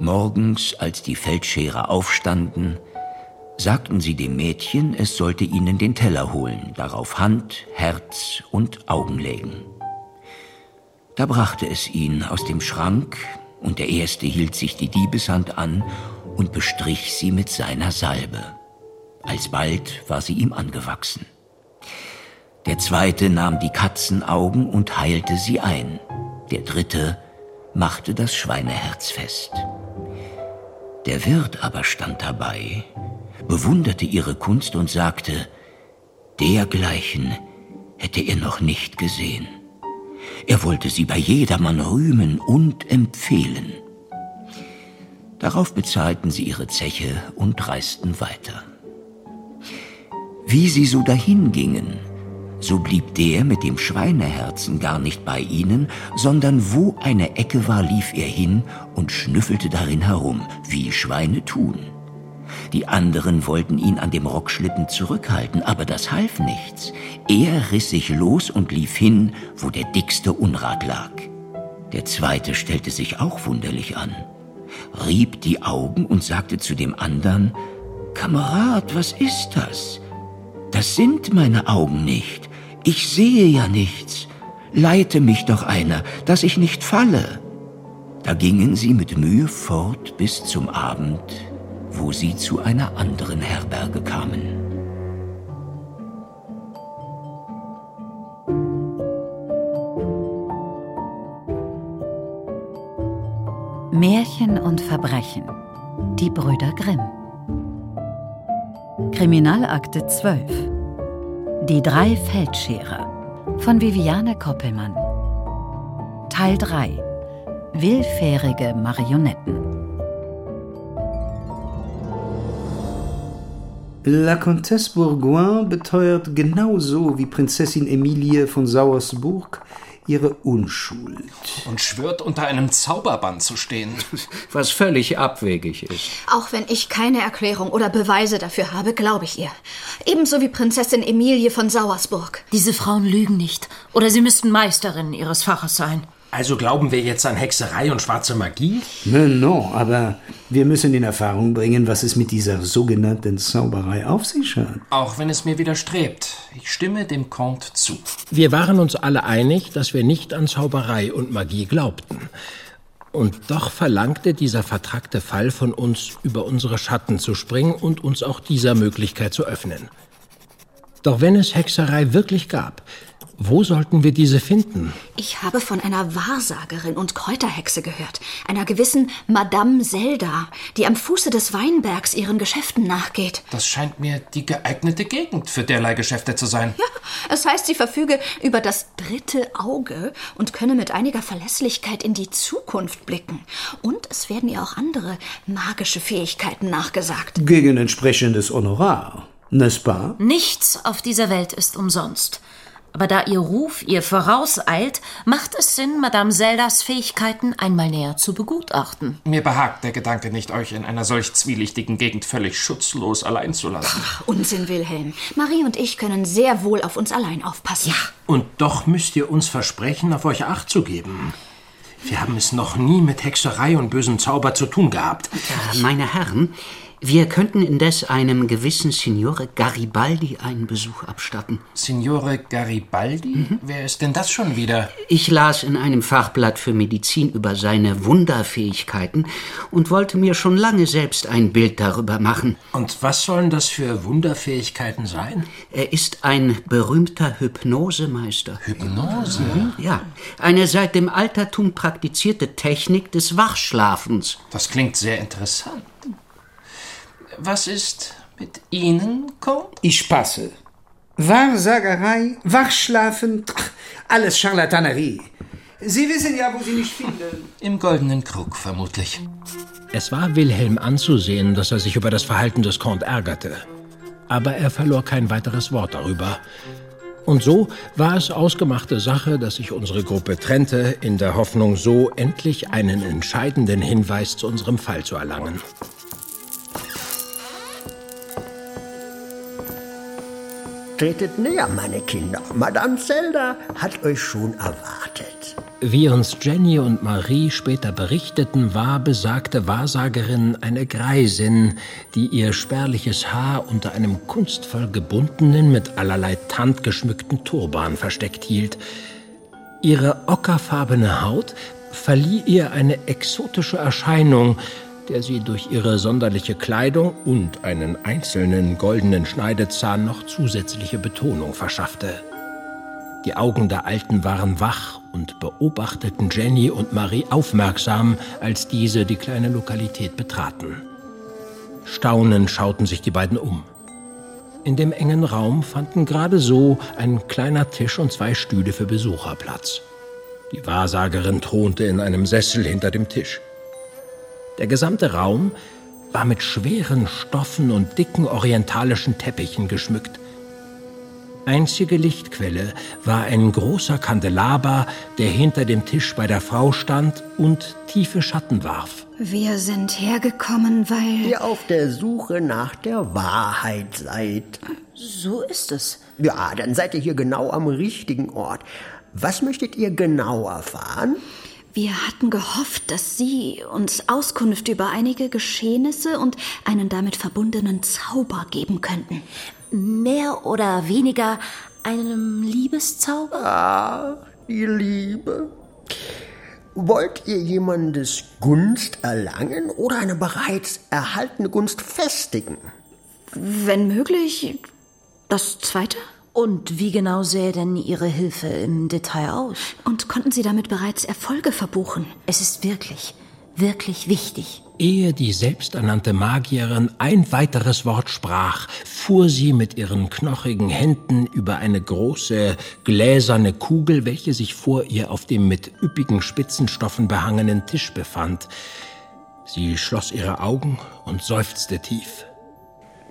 Morgens, als die Feldscherer aufstanden, sagten sie dem Mädchen, es sollte ihnen den Teller holen, darauf Hand, Herz und Augen legen. Da brachte es ihn aus dem Schrank, und der erste hielt sich die Diebeshand an und bestrich sie mit seiner Salbe. Alsbald war sie ihm angewachsen. Der zweite nahm die Katzenaugen und heilte sie ein. Der dritte machte das Schweineherz fest. Der Wirt aber stand dabei, bewunderte ihre Kunst und sagte, dergleichen hätte er noch nicht gesehen. Er wollte sie bei jedermann rühmen und empfehlen. Darauf bezahlten sie ihre Zeche und reisten weiter. Wie sie so dahingingen, so blieb der mit dem Schweineherzen gar nicht bei ihnen, sondern wo eine Ecke war, lief er hin und schnüffelte darin herum, wie Schweine tun. Die anderen wollten ihn an dem Rockschlippen zurückhalten, aber das half nichts. Er riss sich los und lief hin, wo der dickste Unrat lag. Der zweite stellte sich auch wunderlich an, rieb die Augen und sagte zu dem andern, Kamerad, was ist das? Das sind meine Augen nicht. Ich sehe ja nichts. Leite mich doch einer, dass ich nicht falle. Da gingen sie mit Mühe fort bis zum Abend, wo sie zu einer anderen Herberge kamen. Märchen und Verbrechen. Die Brüder Grimm. Kriminalakte 12. Die drei Feldscherer von Viviane Koppelmann. Teil 3. Willfährige Marionetten. La Comtesse Bourgoin beteuert genauso wie Prinzessin Emilie von Sauersburg ihre Unschuld. Und schwört, unter einem Zauberbann zu stehen. Was völlig abwegig ist. Auch wenn ich keine Erklärung oder Beweise dafür habe, glaube ich ihr. Ebenso wie Prinzessin Emilie von Sauersburg. Diese Frauen lügen nicht. Oder sie müssten Meisterinnen ihres Faches sein. Also glauben wir jetzt an Hexerei und schwarze Magie? No, no, aber wir müssen in Erfahrung bringen, was es mit dieser sogenannten Zauberei auf sich hat. Auch wenn es mir widerstrebt. Ich stimme dem Comte zu. Wir waren uns alle einig, dass wir nicht an Zauberei und Magie glaubten. Und doch verlangte dieser vertrackte Fall von uns, über unsere Schatten zu springen und uns auch dieser Möglichkeit zu öffnen. Doch wenn es Hexerei wirklich gab, wo sollten wir diese finden? Ich habe von einer Wahrsagerin und Kräuterhexe gehört, einer gewissen Madame Zelda, die am Fuße des Weinbergs ihren Geschäften nachgeht. Das scheint mir die geeignete Gegend für derlei Geschäfte zu sein. Ja, es heißt, sie verfüge über das dritte Auge und könne mit einiger Verlässlichkeit in die Zukunft blicken. Und es werden ihr auch andere magische Fähigkeiten nachgesagt. Gegen entsprechendes Honorar, n'est-ce pas? Nichts auf dieser Welt ist umsonst. Aber da ihr Ruf ihr vorauseilt, macht es Sinn, Madame Zeldas Fähigkeiten einmal näher zu begutachten. Mir behagt der Gedanke nicht, euch in einer solch zwielichtigen Gegend völlig schutzlos allein zu lassen. Ach, Unsinn, Wilhelm. Marie und ich können sehr wohl auf uns allein aufpassen. Ja. Und doch müsst ihr uns versprechen, auf euch Acht zu geben. Wir haben es noch nie mit Hexerei und bösem Zauber zu tun gehabt. Meine Herren, wir könnten indes einem gewissen Signore Garibaldi einen Besuch abstatten. Signore Garibaldi? Mhm. Wer ist denn das schon wieder? Ich las in einem Fachblatt für Medizin über seine Wunderfähigkeiten und wollte mir schon lange selbst ein Bild darüber machen. Und was sollen das für Wunderfähigkeiten sein? Er ist ein berühmter Hypnosemeister. Hypnose? Mhm, ja, eine seit dem Altertum praktizierte Technik des Wachschlafens. Das klingt sehr interessant. Was ist mit Ihnen, Comte? Ich passe. Wahrsagerei, Wachschlafen, alles Charlatanerie. Sie wissen ja, wo Sie mich finden. Im goldenen Krug, vermutlich. Es war Wilhelm anzusehen, dass er sich über das Verhalten des Comte ärgerte. Aber er verlor kein weiteres Wort darüber. Und so war es ausgemachte Sache, dass sich unsere Gruppe trennte, in der Hoffnung, so endlich einen entscheidenden Hinweis zu unserem Fall zu erlangen. Tretet näher, meine Kinder. Madame Zelda hat euch schon erwartet. Wie uns Jenny und Marie später berichteten, war besagte Wahrsagerin eine Greisin, die ihr spärliches Haar unter einem kunstvoll gebundenen, mit allerlei Tand geschmückten Turban versteckt hielt. Ihre ockerfarbene Haut verlieh ihr eine exotische Erscheinung, der sie durch ihre sonderliche Kleidung und einen einzelnen goldenen Schneidezahn noch zusätzliche Betonung verschaffte. Die Augen der Alten waren wach und beobachteten Jenny und Marie aufmerksam, als diese die kleine Lokalität betraten. Staunend schauten sich die beiden um. In dem engen Raum fanden gerade so ein kleiner Tisch und zwei Stühle für Besucher Platz. Die Wahrsagerin thronte in einem Sessel hinter dem Tisch. Der gesamte Raum war mit schweren Stoffen und dicken orientalischen Teppichen geschmückt. Einzige Lichtquelle war ein großer Kandelaber, der hinter dem Tisch bei der Frau stand und tiefe Schatten warf. Wir sind hergekommen, weil... Ihr auf der Suche nach der Wahrheit seid. So ist es. Ja, dann seid ihr hier genau am richtigen Ort. Was möchtet ihr genau erfahren? Wir hatten gehofft, dass Sie uns Auskunft über einige Geschehnisse und einen damit verbundenen Zauber geben könnten. Mehr oder weniger einem Liebeszauber? Ah, die Liebe. Wollt ihr jemandes Gunst erlangen oder eine bereits erhaltene Gunst festigen? Wenn möglich, das zweite? Und wie genau sähe denn Ihre Hilfe im Detail aus? Und konnten Sie damit bereits Erfolge verbuchen? Es ist wirklich, wirklich wichtig. Ehe die selbsternannte Magierin ein weiteres Wort sprach, fuhr sie mit ihren knochigen Händen über eine große gläserne Kugel, welche sich vor ihr auf dem mit üppigen Spitzenstoffen behangenen Tisch befand. Sie schloss ihre Augen und seufzte tief.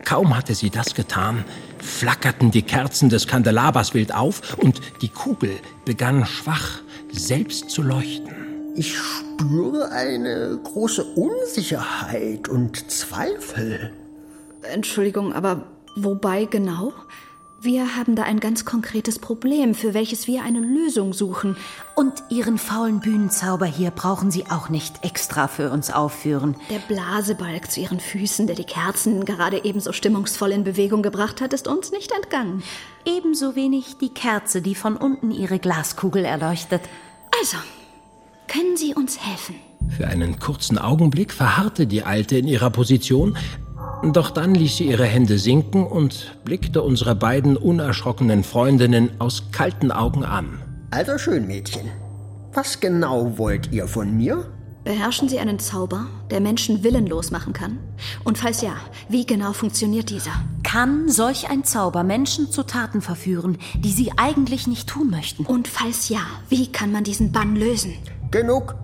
Kaum hatte sie das getan, flackerten die Kerzen des Kandelabers wild auf und die Kugel begann schwach selbst zu leuchten. Ich spüre eine große Unsicherheit und Zweifel. Entschuldigung, aber wobei genau? Wir haben da ein ganz konkretes Problem, für welches wir eine Lösung suchen. Und Ihren faulen Bühnenzauber hier brauchen Sie auch nicht extra für uns aufführen. Der Blasebalg zu Ihren Füßen, der die Kerzen gerade ebenso stimmungsvoll in Bewegung gebracht hat, ist uns nicht entgangen. Ebenso wenig die Kerze, die von unten Ihre Glaskugel erleuchtet. Also, können Sie uns helfen? Für einen kurzen Augenblick verharrte die Alte in ihrer Position, doch dann ließ sie ihre Hände sinken und blickte unsere beiden unerschrockenen Freundinnen aus kalten Augen an. Also schön, Mädchen. Was genau wollt ihr von mir? Beherrschen Sie einen Zauber, der Menschen willenlos machen kann? Und falls ja, wie genau funktioniert dieser? Kann solch ein Zauber Menschen zu Taten verführen, die sie eigentlich nicht tun möchten? Und falls ja, wie kann man diesen Bann lösen? Genug.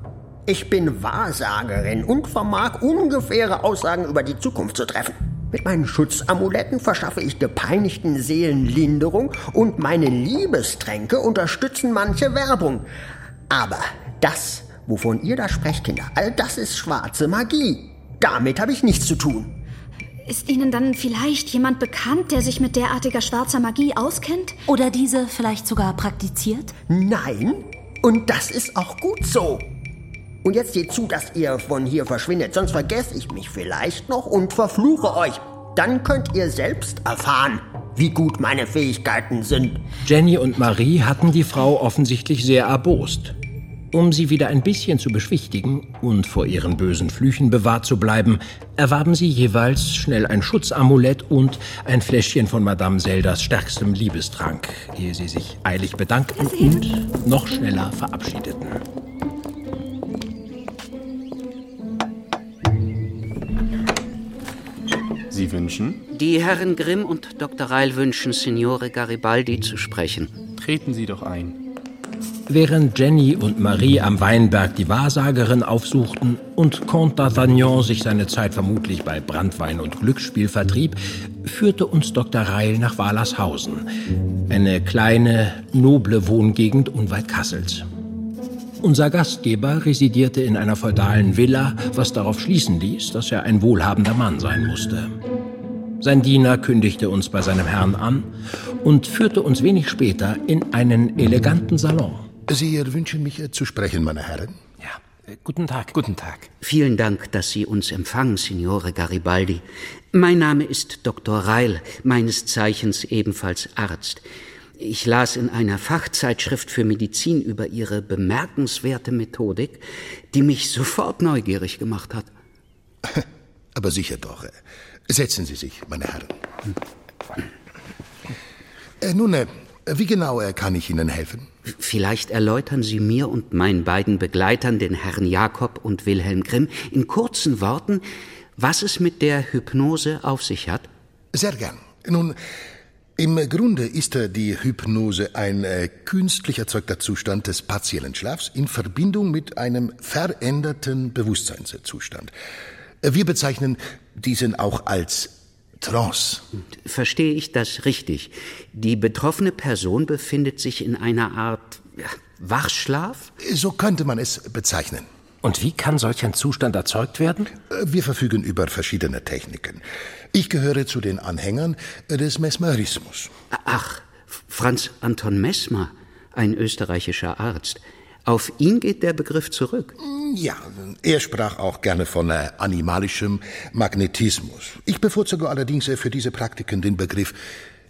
Ich bin Wahrsagerin und vermag ungefähre Aussagen über die Zukunft zu treffen. Mit meinen Schutzamuletten verschaffe ich gepeinigten Seelen Linderung und meine Liebestränke unterstützen manche Werbung. Aber das, wovon ihr da sprecht, Kinder, all das ist schwarze Magie. Damit habe ich nichts zu tun. Ist Ihnen dann vielleicht jemand bekannt, der sich mit derartiger schwarzer Magie auskennt? Oder diese vielleicht sogar praktiziert? Nein, und das ist auch gut so. Und jetzt seht zu, dass ihr von hier verschwindet, sonst vergesse ich mich vielleicht noch und verfluche euch. Dann könnt ihr selbst erfahren, wie gut meine Fähigkeiten sind. Jenny und Marie hatten die Frau offensichtlich sehr erbost. Um sie wieder ein bisschen zu beschwichtigen und vor ihren bösen Flüchen bewahrt zu bleiben, erwarben sie jeweils schnell ein Schutzamulett und ein Fläschchen von Madame Zeldas stärkstem Liebestrank, ehe sie sich eilig bedankten und noch schneller verabschiedeten. Sie wünschen? Die Herren Grimm und Dr. Reil wünschen Signore Garibaldi zu sprechen. Treten Sie doch ein. Während Jenny und Marie am Weinberg die Wahrsagerin aufsuchten und Comte d'Artagnan sich seine Zeit vermutlich bei Brandwein und Glücksspiel vertrieb, führte uns Dr. Reil nach Walershausen, eine kleine, noble Wohngegend unweit Kassels. Unser Gastgeber residierte in einer feudalen Villa, was darauf schließen ließ, dass er ein wohlhabender Mann sein musste. Sein Diener kündigte uns bei seinem Herrn an und führte uns wenig später in einen eleganten Salon. Sie wünschen mich äh, zu sprechen, meine Herren? Ja, äh, guten Tag. Guten Tag. Vielen Dank, dass Sie uns empfangen, Signore Garibaldi. Mein Name ist Dr. Reil, meines Zeichens ebenfalls Arzt. Ich las in einer Fachzeitschrift für Medizin über Ihre bemerkenswerte Methodik, die mich sofort neugierig gemacht hat. Aber sicher doch. Setzen Sie sich, meine Herren. Äh, nun, äh, wie genau äh, kann ich Ihnen helfen? Vielleicht erläutern Sie mir und meinen beiden Begleitern, den Herrn Jakob und Wilhelm Grimm, in kurzen Worten, was es mit der Hypnose auf sich hat? Sehr gern. Nun, im Grunde ist äh, die Hypnose ein äh, künstlich erzeugter Zustand des partiellen Schlafs in Verbindung mit einem veränderten Bewusstseinszustand. Äh, Wir bezeichnen diesen auch als Trance. Verstehe ich das richtig? Die betroffene Person befindet sich in einer Art Wachschlaf? So könnte man es bezeichnen. Und wie kann solch ein Zustand erzeugt werden? Äh, Wir verfügen über verschiedene Techniken. Ich gehöre zu den Anhängern des Mesmerismus. Ach, Franz Anton Messmer, ein österreichischer Arzt. Auf ihn geht der Begriff zurück. Ja, er sprach auch gerne von äh, animalischem Magnetismus. Ich bevorzuge allerdings äh, für diese Praktiken den Begriff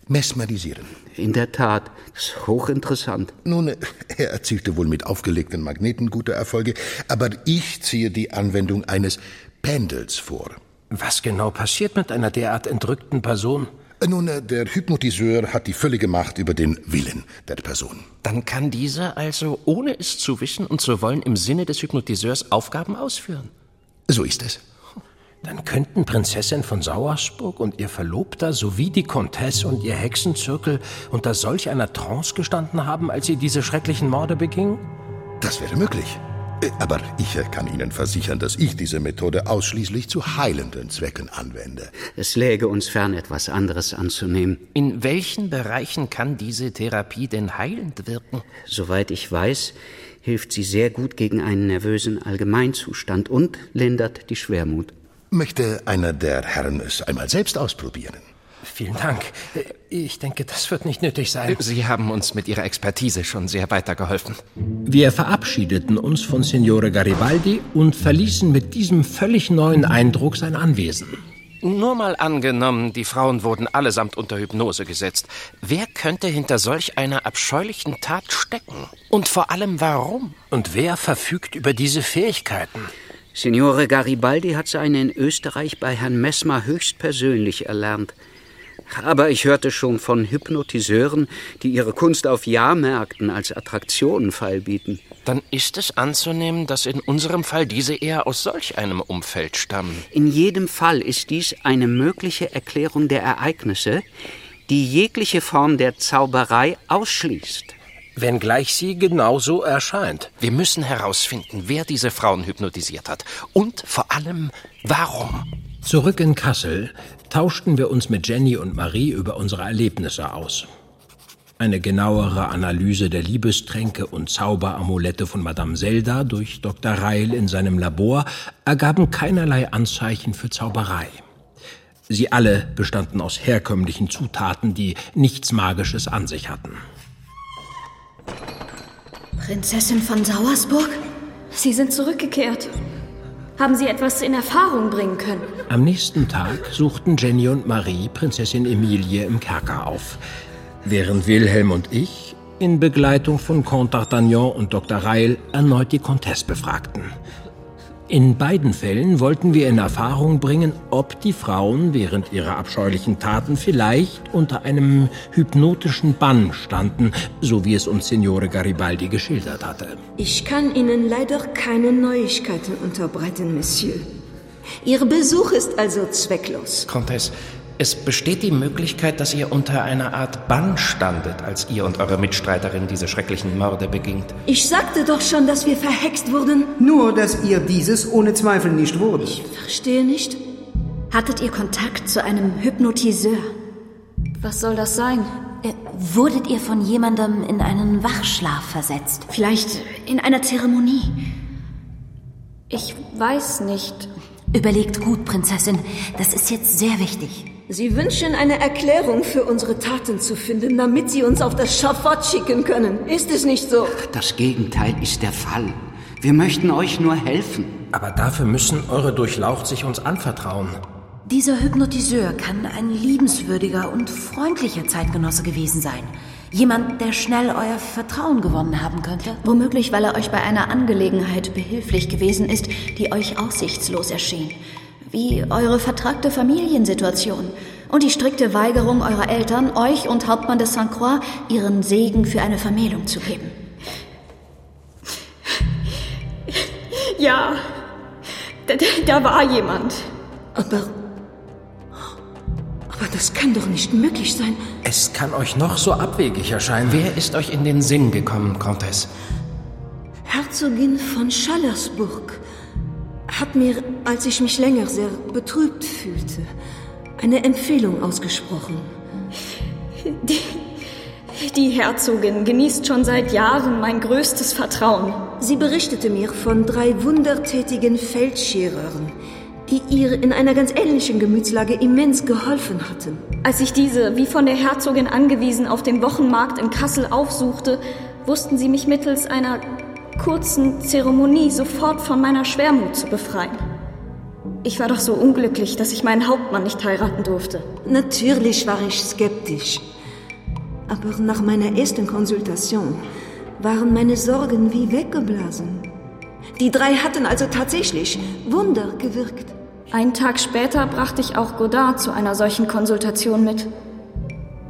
mesmerisieren. In der Tat, das ist hochinteressant. Nun, äh, er erzielte wohl mit aufgelegten Magneten gute Erfolge, aber ich ziehe die Anwendung eines Pendels vor. Was genau passiert mit einer derart entrückten Person? Nun, äh, der Hypnotiseur hat die völlige Macht über den Willen der Person. Dann kann dieser also, ohne es zu wissen und zu wollen, im Sinne des Hypnotiseurs Aufgaben ausführen. So ist es. Dann könnten Prinzessin von Sauersburg und ihr Verlobter sowie die Comtesse und ihr Hexenzirkel unter solch einer Trance gestanden haben, als sie diese schrecklichen Morde begingen? Das wäre möglich. Äh, Aber ich kann Ihnen versichern, dass ich diese Methode ausschließlich zu heilenden Zwecken anwende. Es läge uns fern, etwas anderes anzunehmen. In welchen Bereichen kann diese Therapie denn heilend wirken? Soweit ich weiß, hilft sie sehr gut gegen einen nervösen Allgemeinzustand und lindert die Schwermut. Möchte einer der Herren es einmal selbst ausprobieren? Vielen Dank. Ich denke, das wird nicht nötig sein. Sie haben uns mit Ihrer Expertise schon sehr weitergeholfen. Wir verabschiedeten uns von Signore Garibaldi und verließen mit diesem völlig neuen Eindruck sein Anwesen. Nur mal angenommen, die Frauen wurden allesamt unter Hypnose gesetzt. Wer könnte hinter solch einer abscheulichen Tat stecken? Und vor allem warum? Und wer verfügt über diese Fähigkeiten? Signore Garibaldi hat seine in Österreich bei Herrn Messmer höchstpersönlich erlernt. Aber ich hörte schon von Hypnotiseuren, die ihre Kunst auf Jahrmärkten als Attraktionen feilbieten. Dann ist es anzunehmen, dass in unserem Fall diese eher aus solch einem Umfeld stammen. In jedem Fall ist dies eine mögliche Erklärung der Ereignisse, die jegliche Form der Zauberei ausschließt. Wenngleich sie genauso erscheint. Wir müssen herausfinden, wer diese Frauen hypnotisiert hat. Und vor allem, warum. Zurück in Kassel tauschten wir uns mit Jenny und Marie über unsere Erlebnisse aus. Eine genauere Analyse der Liebestränke und Zauberamulette von Madame Zelda durch Dr. Reil in seinem Labor ergaben keinerlei Anzeichen für Zauberei. Sie alle bestanden aus herkömmlichen Zutaten, die nichts Magisches an sich hatten. Prinzessin von Sauersburg? Sie sind zurückgekehrt. Haben Sie etwas in Erfahrung bringen können? Am nächsten Tag suchten Jenny und Marie Prinzessin Emilie im Kerker auf, während Wilhelm und ich in Begleitung von Comte d'Artagnan und Dr. Reil erneut die Comtesse befragten. In beiden Fällen wollten wir in Erfahrung bringen, ob die Frauen während ihrer abscheulichen Taten vielleicht unter einem hypnotischen Bann standen, so wie es uns Signore Garibaldi geschildert hatte. Ich kann Ihnen leider keine Neuigkeiten unterbreiten, Monsieur. Ihr Besuch ist also zwecklos. Comtesse, es besteht die Möglichkeit, dass ihr unter einer Art Bann standet, als ihr und eure Mitstreiterin diese schrecklichen Morde begingt. Ich sagte doch schon, dass wir verhext wurden. Nur, dass ihr dieses ohne Zweifel nicht wurdet. Ich verstehe nicht. Hattet ihr Kontakt zu einem Hypnotiseur? Was soll das sein? Äh, wurdet ihr von jemandem in einen Wachschlaf versetzt? Vielleicht in einer Zeremonie? Ich weiß nicht. Überlegt gut, Prinzessin. Das ist jetzt sehr wichtig. Sie wünschen eine Erklärung für unsere Taten zu finden, damit Sie uns auf das Schafott schicken können. Ist es nicht so? Das Gegenteil ist der Fall. Wir möchten euch nur helfen. Aber dafür müssen eure Durchlaucht sich uns anvertrauen. Dieser Hypnotiseur kann ein liebenswürdiger und freundlicher Zeitgenosse gewesen sein. Jemand, der schnell euer Vertrauen gewonnen haben könnte. Womöglich, weil er euch bei einer Angelegenheit behilflich gewesen ist, die euch aussichtslos erschien. Wie eure vertragte Familiensituation und die strikte Weigerung eurer Eltern, euch und Hauptmann de Saint Croix ihren Segen für eine Vermählung zu geben. Ja, da, da war jemand. Aber. Aber das kann doch nicht möglich sein. Es kann euch noch so abwegig erscheinen. Wer ist euch in den Sinn gekommen, Comtesse? Herzogin von Schallersburg hat mir, als ich mich länger sehr betrübt fühlte, eine Empfehlung ausgesprochen. Die, die Herzogin genießt schon seit Jahren mein größtes Vertrauen. Sie berichtete mir von drei wundertätigen Feldscherern, die ihr in einer ganz ähnlichen Gemütslage immens geholfen hatten. Als ich diese, wie von der Herzogin angewiesen, auf dem Wochenmarkt in Kassel aufsuchte, wussten sie mich mittels einer kurzen Zeremonie sofort von meiner Schwermut zu befreien. Ich war doch so unglücklich, dass ich meinen Hauptmann nicht heiraten durfte. Natürlich war ich skeptisch. Aber nach meiner ersten Konsultation waren meine Sorgen wie weggeblasen. Die drei hatten also tatsächlich Wunder gewirkt. Einen Tag später brachte ich auch Godard zu einer solchen Konsultation mit.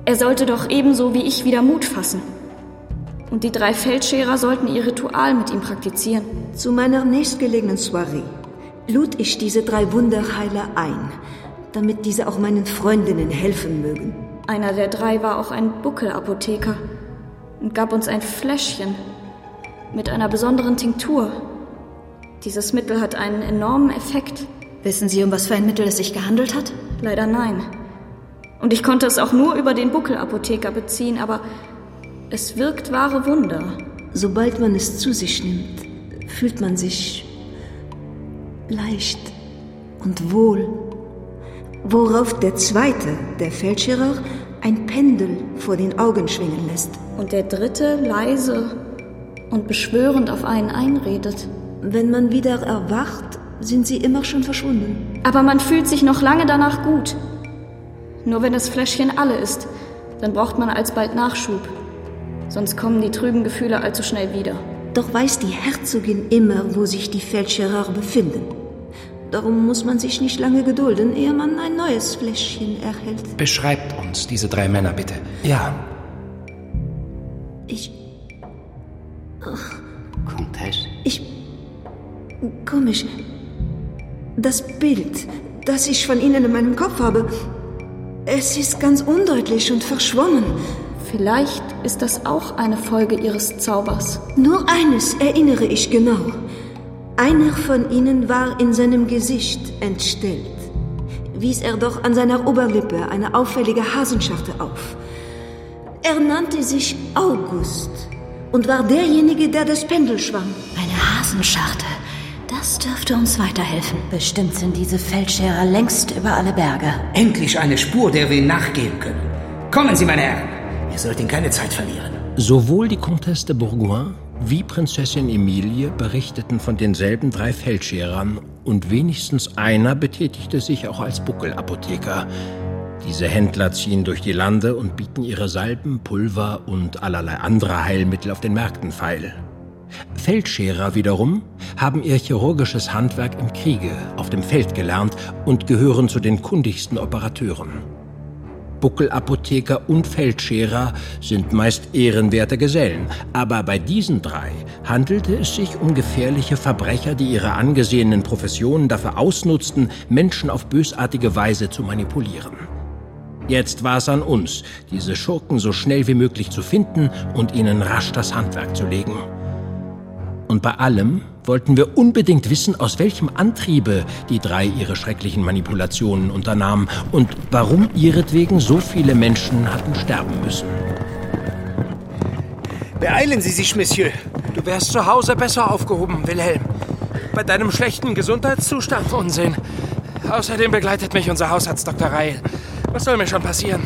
Er sollte doch ebenso wie ich wieder Mut fassen. Und die drei Feldscherer sollten ihr Ritual mit ihm praktizieren. Zu meiner nächstgelegenen Soiree lud ich diese drei Wunderheiler ein, damit diese auch meinen Freundinnen helfen mögen. Einer der drei war auch ein Buckelapotheker und gab uns ein Fläschchen mit einer besonderen Tinktur. Dieses Mittel hat einen enormen Effekt. Wissen Sie, um was für ein Mittel es sich gehandelt hat? Leider nein. Und ich konnte es auch nur über den Buckelapotheker beziehen, aber es wirkt wahre Wunder. Sobald man es zu sich nimmt, fühlt man sich leicht und wohl. Worauf der zweite, der Feldscherer, ein Pendel vor den Augen schwingen lässt. Und der dritte leise und beschwörend auf einen einredet. Wenn man wieder erwacht, sind sie immer schon verschwunden. Aber man fühlt sich noch lange danach gut. Nur wenn das Fläschchen alle ist, dann braucht man alsbald Nachschub. Sonst kommen die trüben Gefühle allzu schnell wieder. Doch weiß die Herzogin immer, wo sich die Feldscherer befinden. Darum muss man sich nicht lange gedulden, ehe man ein neues Fläschchen erhält. Beschreibt uns diese drei Männer bitte. Ja. Ich. Ach, Comtesse? ich. Komisch. Das Bild, das ich von Ihnen in meinem Kopf habe, es ist ganz undeutlich und verschwommen. Vielleicht ist das auch eine Folge ihres Zaubers. Nur eines erinnere ich genau. Einer von ihnen war in seinem Gesicht entstellt. Wies er doch an seiner Oberlippe eine auffällige Hasenscharte auf. Er nannte sich August und war derjenige, der das Pendel schwang. Eine Hasenscharte. Das dürfte uns weiterhelfen. Bestimmt sind diese Feldscherer längst über alle Berge. Endlich eine Spur, der wir nachgehen können. Kommen Sie, meine Herren. Ihr sollten keine Zeit verlieren. Sowohl die Comtesse de Bourgoin wie Prinzessin Emilie berichteten von denselben drei Feldscherern und wenigstens einer betätigte sich auch als Buckelapotheker. Diese Händler ziehen durch die Lande und bieten ihre Salben, Pulver und allerlei andere Heilmittel auf den Märkten feil. Feldscherer wiederum haben ihr chirurgisches Handwerk im Kriege, auf dem Feld gelernt und gehören zu den kundigsten Operateuren. Buckelapotheker und Feldscherer sind meist ehrenwerte Gesellen, aber bei diesen drei handelte es sich um gefährliche Verbrecher, die ihre angesehenen Professionen dafür ausnutzten, Menschen auf bösartige Weise zu manipulieren. Jetzt war es an uns, diese Schurken so schnell wie möglich zu finden und ihnen rasch das Handwerk zu legen. Und bei allem wollten wir unbedingt wissen, aus welchem Antriebe die drei ihre schrecklichen Manipulationen unternahmen und warum ihretwegen so viele Menschen hatten sterben müssen. Beeilen Sie sich, Monsieur. Du wärst zu Hause besser aufgehoben, Wilhelm. Bei deinem schlechten Gesundheitszustand. Unsinn. Außerdem begleitet mich unser Hausarzt Dr. Reil. Was soll mir schon passieren?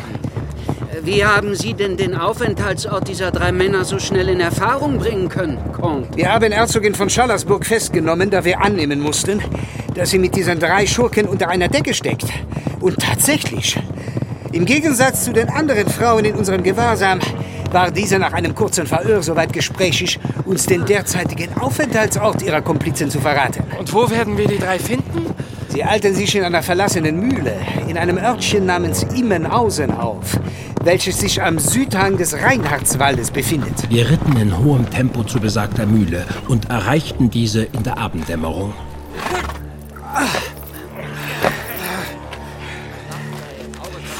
Wie haben Sie denn den Aufenthaltsort dieser drei Männer so schnell in Erfahrung bringen können, Comte? Wir haben Herzogin von Schallersburg festgenommen, da wir annehmen mussten, dass sie mit diesen drei Schurken unter einer Decke steckt. Und tatsächlich, im Gegensatz zu den anderen Frauen in unserem Gewahrsam, war diese nach einem kurzen Verhör soweit gesprächig, uns den derzeitigen Aufenthaltsort ihrer Komplizen zu verraten. Und wo werden wir die drei finden? Sie halten sich in einer verlassenen Mühle in einem Örtchen namens Immenhausen auf, welches sich am Südhang des Reinhardswaldes befindet. Wir ritten in hohem Tempo zu besagter Mühle und erreichten diese in der Abenddämmerung.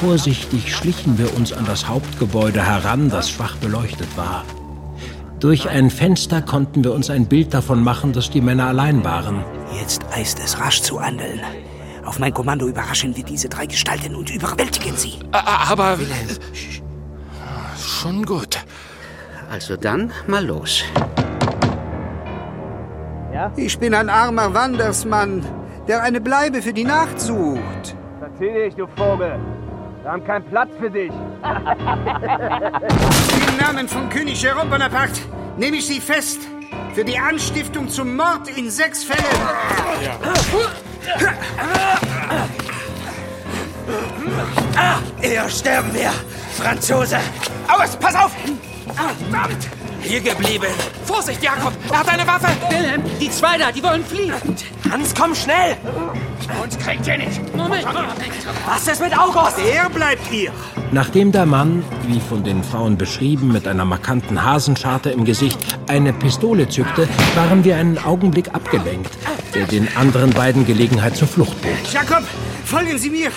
Vorsichtig schlichen wir uns an das Hauptgebäude heran, das schwach beleuchtet war. Durch ein Fenster konnten wir uns ein Bild davon machen, dass die Männer allein waren. Jetzt eilt es rasch zu handeln. Auf mein Kommando überraschen wir diese drei Gestalten und überwältigen sie. Aber. Schon gut. Also dann mal los. Ich bin ein armer Wandersmann, der eine Bleibe für die Nacht sucht. Verzieh dich, du Vogel. Wir haben keinen Platz für dich. Im Namen von König Jerome Bonaparte nehme ich Sie fest für die Anstiftung zum Mord in sechs Fällen. Ah, eher sterben wir, Franzose. Aus, pass auf! Ah, verdammt! Hier geblieben. Vorsicht, Jakob! Er hat eine Waffe! Wilhelm, die zwei da, die wollen fliehen. Hans, komm schnell! Uns kriegt ihr nicht. Moment! Was ist mit August? Er bleibt hier. Nachdem der Mann, wie von den Frauen beschrieben, mit einer markanten Hasenscharte im Gesicht eine Pistole zückte, waren wir einen Augenblick abgelenkt, der den anderen beiden Gelegenheit zur Flucht bot. Jakob, folgen Sie mir.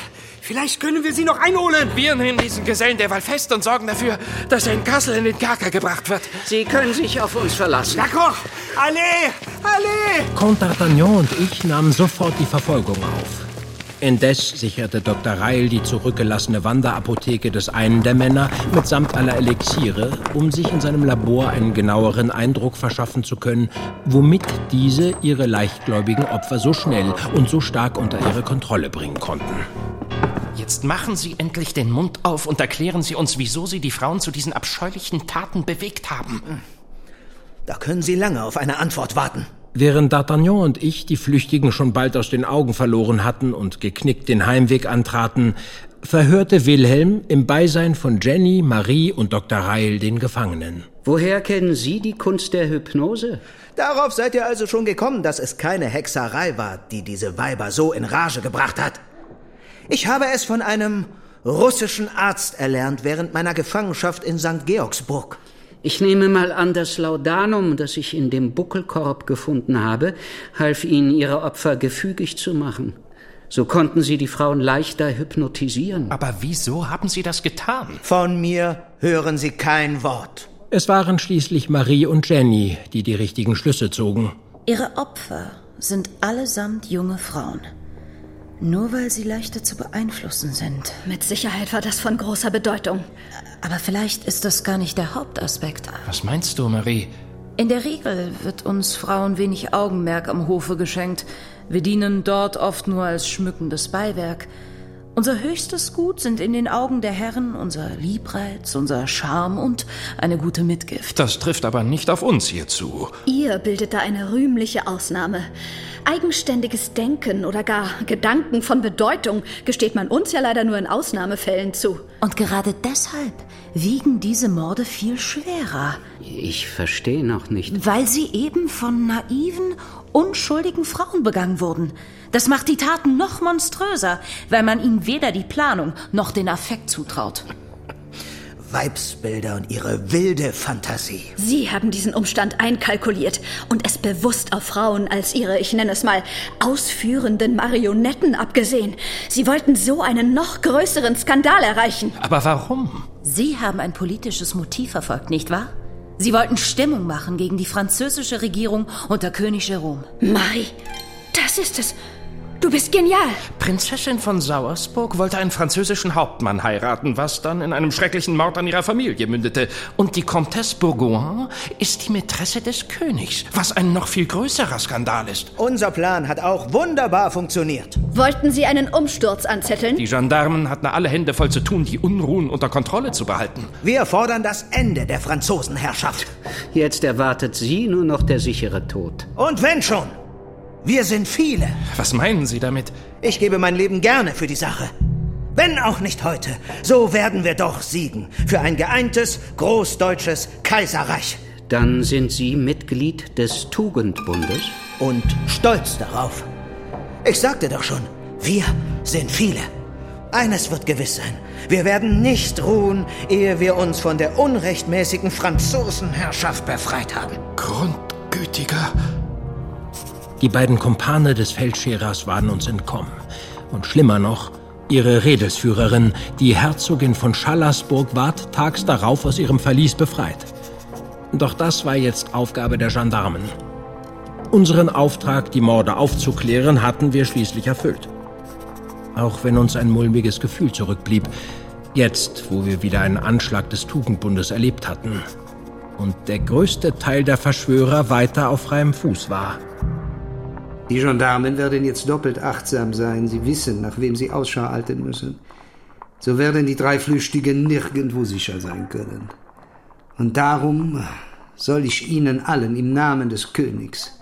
Vielleicht können wir Sie noch einholen. Wir nehmen diesen Gesellen derweil fest und sorgen dafür, dass er in Kassel in den Kerker gebracht wird. Sie können sich auf uns verlassen. D'accord. Allez, allez! Comte d'Artagnan und ich nahmen sofort die Verfolgung auf. Indes sicherte Dr. Reil die zurückgelassene Wanderapotheke des einen der Männer mitsamt aller Elixiere, um sich in seinem Labor einen genaueren Eindruck verschaffen zu können, womit diese ihre leichtgläubigen Opfer so schnell und so stark unter ihre Kontrolle bringen konnten. Jetzt machen Sie endlich den Mund auf und erklären Sie uns, wieso Sie die Frauen zu diesen abscheulichen Taten bewegt haben. Da können Sie lange auf eine Antwort warten. Während D'Artagnan und ich die Flüchtigen schon bald aus den Augen verloren hatten und geknickt den Heimweg antraten, verhörte Wilhelm im Beisein von Jenny, Marie und Dr. Reil den Gefangenen. Woher kennen Sie die Kunst der Hypnose? Darauf seid ihr also schon gekommen, dass es keine Hexerei war, die diese Weiber so in Rage gebracht hat. Ich habe es von einem russischen Arzt erlernt während meiner Gefangenschaft in St. Georgsburg. Ich nehme mal an, das Laudanum, das ich in dem Buckelkorb gefunden habe, half Ihnen Ihre Opfer gefügig zu machen. So konnten Sie die Frauen leichter hypnotisieren. Aber wieso haben Sie das getan? Von mir hören Sie kein Wort. Es waren schließlich Marie und Jenny, die die richtigen Schlüsse zogen. Ihre Opfer sind allesamt junge Frauen. Nur weil sie leichter zu beeinflussen sind. Mit Sicherheit war das von großer Bedeutung. Aber vielleicht ist das gar nicht der Hauptaspekt. Was meinst du, Marie? In der Regel wird uns Frauen wenig Augenmerk am Hofe geschenkt. Wir dienen dort oft nur als schmückendes Beiwerk. Unser höchstes Gut sind in den Augen der Herren unser Liebreiz, unser Charme und eine gute Mitgift. Das trifft aber nicht auf uns hier zu. Ihr bildet da eine rühmliche Ausnahme. Eigenständiges Denken oder gar Gedanken von Bedeutung gesteht man uns ja leider nur in Ausnahmefällen zu. Und gerade deshalb wiegen diese Morde viel schwerer. Ich verstehe noch nicht. Weil sie eben von naiven, unschuldigen Frauen begangen wurden. Das macht die Taten noch monströser, weil man ihnen weder die Planung noch den Affekt zutraut. Weibsbilder und ihre wilde Fantasie. Sie haben diesen Umstand einkalkuliert und es bewusst auf Frauen als ihre, ich nenne es mal, ausführenden Marionetten abgesehen. Sie wollten so einen noch größeren Skandal erreichen. Aber warum? Sie haben ein politisches Motiv verfolgt, nicht wahr? Sie wollten Stimmung machen gegen die französische Regierung unter König Jerome. Marie, das ist es. Du bist genial. Prinzessin von Sauersburg wollte einen französischen Hauptmann heiraten, was dann in einem schrecklichen Mord an ihrer Familie mündete. Und die Comtesse Bourgoin ist die Mätresse des Königs, was ein noch viel größerer Skandal ist. Unser Plan hat auch wunderbar funktioniert. Wollten Sie einen Umsturz anzetteln? Die Gendarmen hatten alle Hände voll zu tun, die Unruhen unter Kontrolle zu behalten. Wir fordern das Ende der Franzosenherrschaft. Jetzt erwartet Sie nur noch der sichere Tod. Und wenn schon, wir sind viele. Was meinen Sie damit? Ich gebe mein Leben gerne für die Sache. Wenn auch nicht heute, so werden wir doch siegen für ein geeintes, großdeutsches Kaiserreich. Dann sind Sie Mitglied des Tugendbundes? Und stolz darauf. Ich sagte doch schon, wir sind viele. Eines wird gewiss sein. Wir werden nicht ruhen, ehe wir uns von der unrechtmäßigen Franzosenherrschaft befreit haben. Grundgütiger. Die beiden Kumpane des Feldscherers waren uns entkommen. Und schlimmer noch, ihre Redelsführerin, die Herzogin von Schallersburg, ward tags darauf aus ihrem Verlies befreit. Doch das war jetzt Aufgabe der Gendarmen. Unseren Auftrag, die Morde aufzuklären, hatten wir schließlich erfüllt. Auch wenn uns ein mulmiges Gefühl zurückblieb, jetzt, wo wir wieder einen Anschlag des Tugendbundes erlebt hatten und der größte Teil der Verschwörer weiter auf freiem Fuß war. Die Gendarmen werden jetzt doppelt achtsam sein. Sie wissen, nach wem sie Ausschau halten müssen. So werden die drei Flüchtigen nirgendwo sicher sein können. Und darum soll ich Ihnen allen im Namen des Königs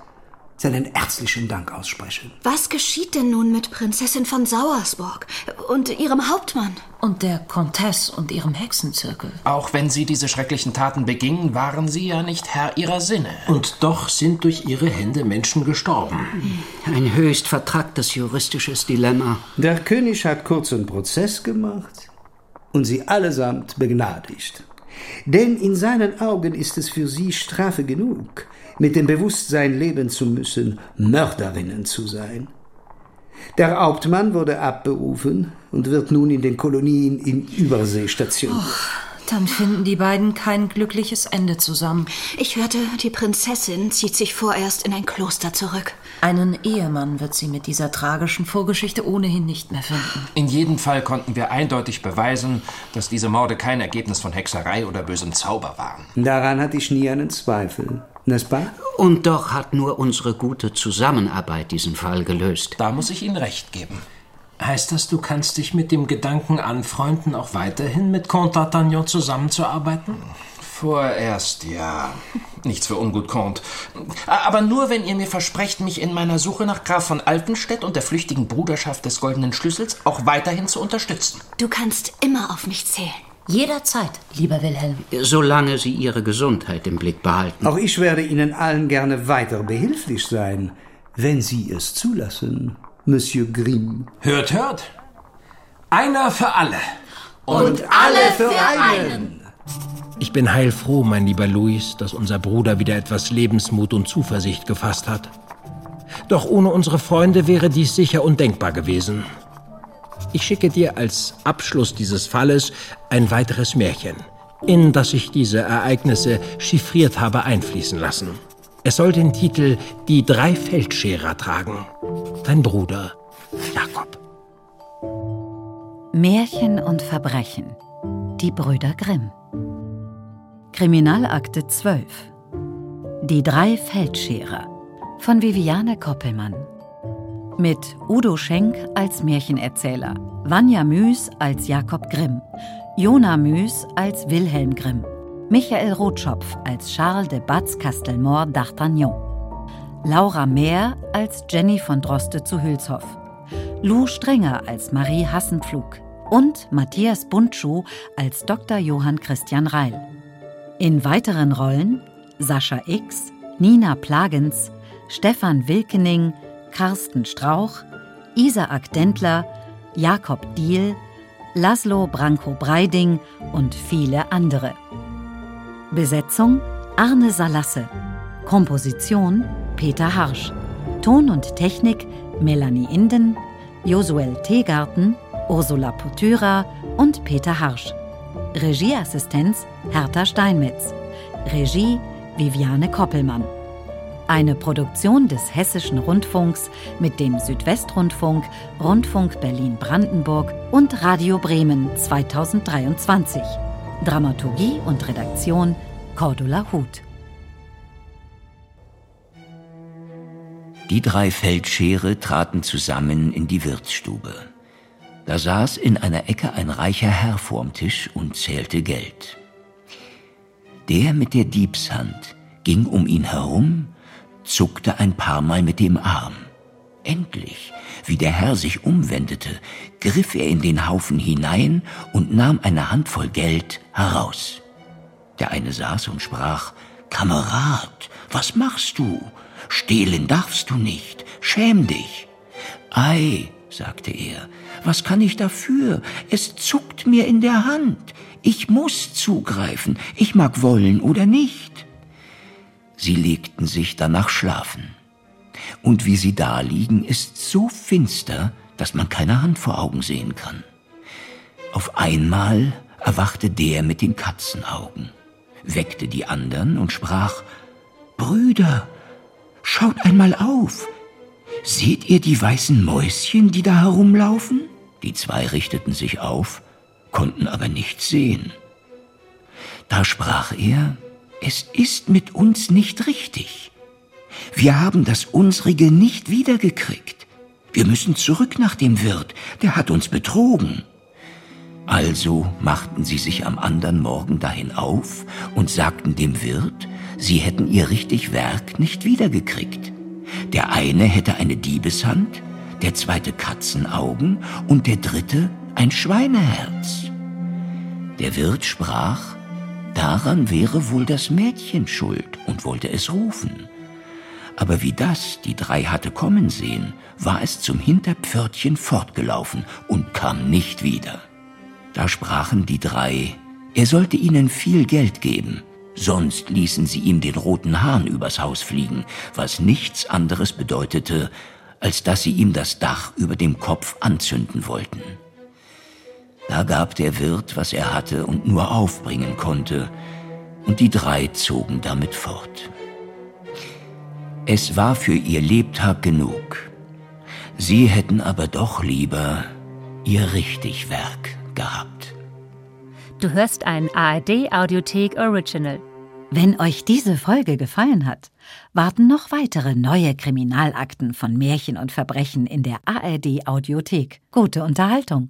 seinen herzlichen Dank aussprechen. Was geschieht denn nun mit Prinzessin von Sauersburg und ihrem Hauptmann? Und der Comtesse und ihrem Hexenzirkel. Auch wenn sie diese schrecklichen Taten begingen, waren sie ja nicht Herr ihrer Sinne. Und doch sind durch ihre Hände Menschen gestorben. Ein höchst vertracktes juristisches Dilemma. Der König hat kurzen Prozess gemacht und sie allesamt begnadigt. Denn in seinen Augen ist es für sie Strafe genug, mit dem Bewusstsein leben zu müssen, Mörderinnen zu sein. Der Hauptmann wurde abberufen und wird nun in den Kolonien in Übersee stationiert. Dann finden die beiden kein glückliches Ende zusammen. Ich hörte, die Prinzessin zieht sich vorerst in ein Kloster zurück. Einen Ehemann wird sie mit dieser tragischen Vorgeschichte ohnehin nicht mehr finden. In jedem Fall konnten wir eindeutig beweisen, dass diese Morde kein Ergebnis von Hexerei oder bösem Zauber waren. Daran hatte ich nie einen Zweifel. N'est-ce pas? Und doch hat nur unsere gute Zusammenarbeit diesen Fall gelöst. Da muss ich Ihnen recht geben. Heißt das, du kannst dich mit dem Gedanken anfreunden, auch weiterhin mit Comte d'Artagnan zusammenzuarbeiten? Vorerst ja. Nichts für ungut, Comte. Aber nur, wenn ihr mir versprecht, mich in meiner Suche nach Graf von Altenstedt und der flüchtigen Bruderschaft des Goldenen Schlüssels auch weiterhin zu unterstützen. Du kannst immer auf mich zählen. Jederzeit, lieber Wilhelm. Solange Sie Ihre Gesundheit im Blick behalten. Auch ich werde Ihnen allen gerne weiter behilflich sein, wenn Sie es zulassen, Monsieur Grimm. Hört, hört. Einer für alle. Und alle für einen. Ich bin heilfroh, mein lieber Louis, dass unser Bruder wieder etwas Lebensmut und Zuversicht gefasst hat. Doch ohne unsere Freunde wäre dies sicher undenkbar gewesen. Ich schicke dir als Abschluss dieses Falles ein weiteres Märchen, in das ich diese Ereignisse chiffriert habe einfließen lassen. Es soll den Titel Die drei Feldscherer tragen. Dein Bruder Jakob. Märchen und Verbrechen. Die Brüder Grimm. Kriminalakte 12. Die drei Feldscherer von Viviane Koppelmann. Mit Udo Schenk als Märchenerzähler, Vanja Müß als Jakob Grimm, Jona Müß als Wilhelm Grimm, Michael Rotschopf als Charles de Batz Castelmore d'Artagnan, Laura Mehr als Jenny von Droste zu Hülshoff, Lou Strenger als Marie Hassenpflug und Matthias Buntschuh als Dr. Johann Christian Reil. In weiteren Rollen Sascha X, Nina Plagens, Stefan Wilkening, Carsten Strauch, Isaak Dentler, Jakob Diehl, Laszlo Branko-Breiding und viele andere. Besetzung Arne Salasse. Komposition Peter Harsch. Ton und Technik Melanie Inden, Josuel Teegarten, Ursula Potyra und Peter Harsch. Regieassistenz Hertha Steinmetz. Regie Viviane Koppelmann. Eine Produktion des Hessischen Rundfunks mit dem Südwestrundfunk, Rundfunk Berlin-Brandenburg und Radio Bremen 2023. Dramaturgie und Redaktion Cordula Huth. Die drei Feldschere traten zusammen in die Wirtsstube. Da saß in einer Ecke ein reicher Herr vorm Tisch und zählte Geld. Der mit der Diebshand ging um ihn herum, zuckte ein paar Mal mit dem Arm. Endlich, wie der Herr sich umwendete, griff er in den Haufen hinein und nahm eine Handvoll Geld heraus. Der eine saß und sprach, Kamerad, was machst du? Stehlen darfst du nicht, schäm dich. Ei, sagte er, was kann ich dafür? Es zuckt mir in der Hand. Ich muss zugreifen, ich mag wollen oder nicht. Sie legten sich danach schlafen. Und wie sie da liegen, ist so finster, dass man keine Hand vor Augen sehen kann. Auf einmal erwachte der mit den Katzenaugen, weckte die anderen und sprach, Brüder, schaut einmal auf. Seht ihr die weißen Mäuschen, die da herumlaufen? Die zwei richteten sich auf, konnten aber nichts sehen. Da sprach er, es ist mit uns nicht richtig. Wir haben das unsrige nicht wiedergekriegt. Wir müssen zurück nach dem Wirt, der hat uns betrogen. Also machten sie sich am andern Morgen dahin auf und sagten dem Wirt, sie hätten ihr richtig Werk nicht wiedergekriegt. Der eine hätte eine Diebeshand, der zweite Katzenaugen und der dritte ein Schweineherz. Der Wirt sprach, Daran wäre wohl das Mädchen schuld und wollte es rufen. Aber wie das die drei hatte kommen sehen, war es zum Hinterpförtchen fortgelaufen und kam nicht wieder. Da sprachen die drei, er sollte ihnen viel Geld geben, sonst ließen sie ihm den roten Hahn übers Haus fliegen, was nichts anderes bedeutete, als dass sie ihm das Dach über dem Kopf anzünden wollten. Da gab der Wirt, was er hatte und nur aufbringen konnte, und die drei zogen damit fort. Es war für ihr Lebtag genug. Sie hätten aber doch lieber ihr Richtigwerk gehabt. Du hörst ein ARD Audiothek Original. Wenn euch diese Folge gefallen hat, warten noch weitere neue Kriminalakten von Märchen und Verbrechen in der ARD Audiothek. Gute Unterhaltung.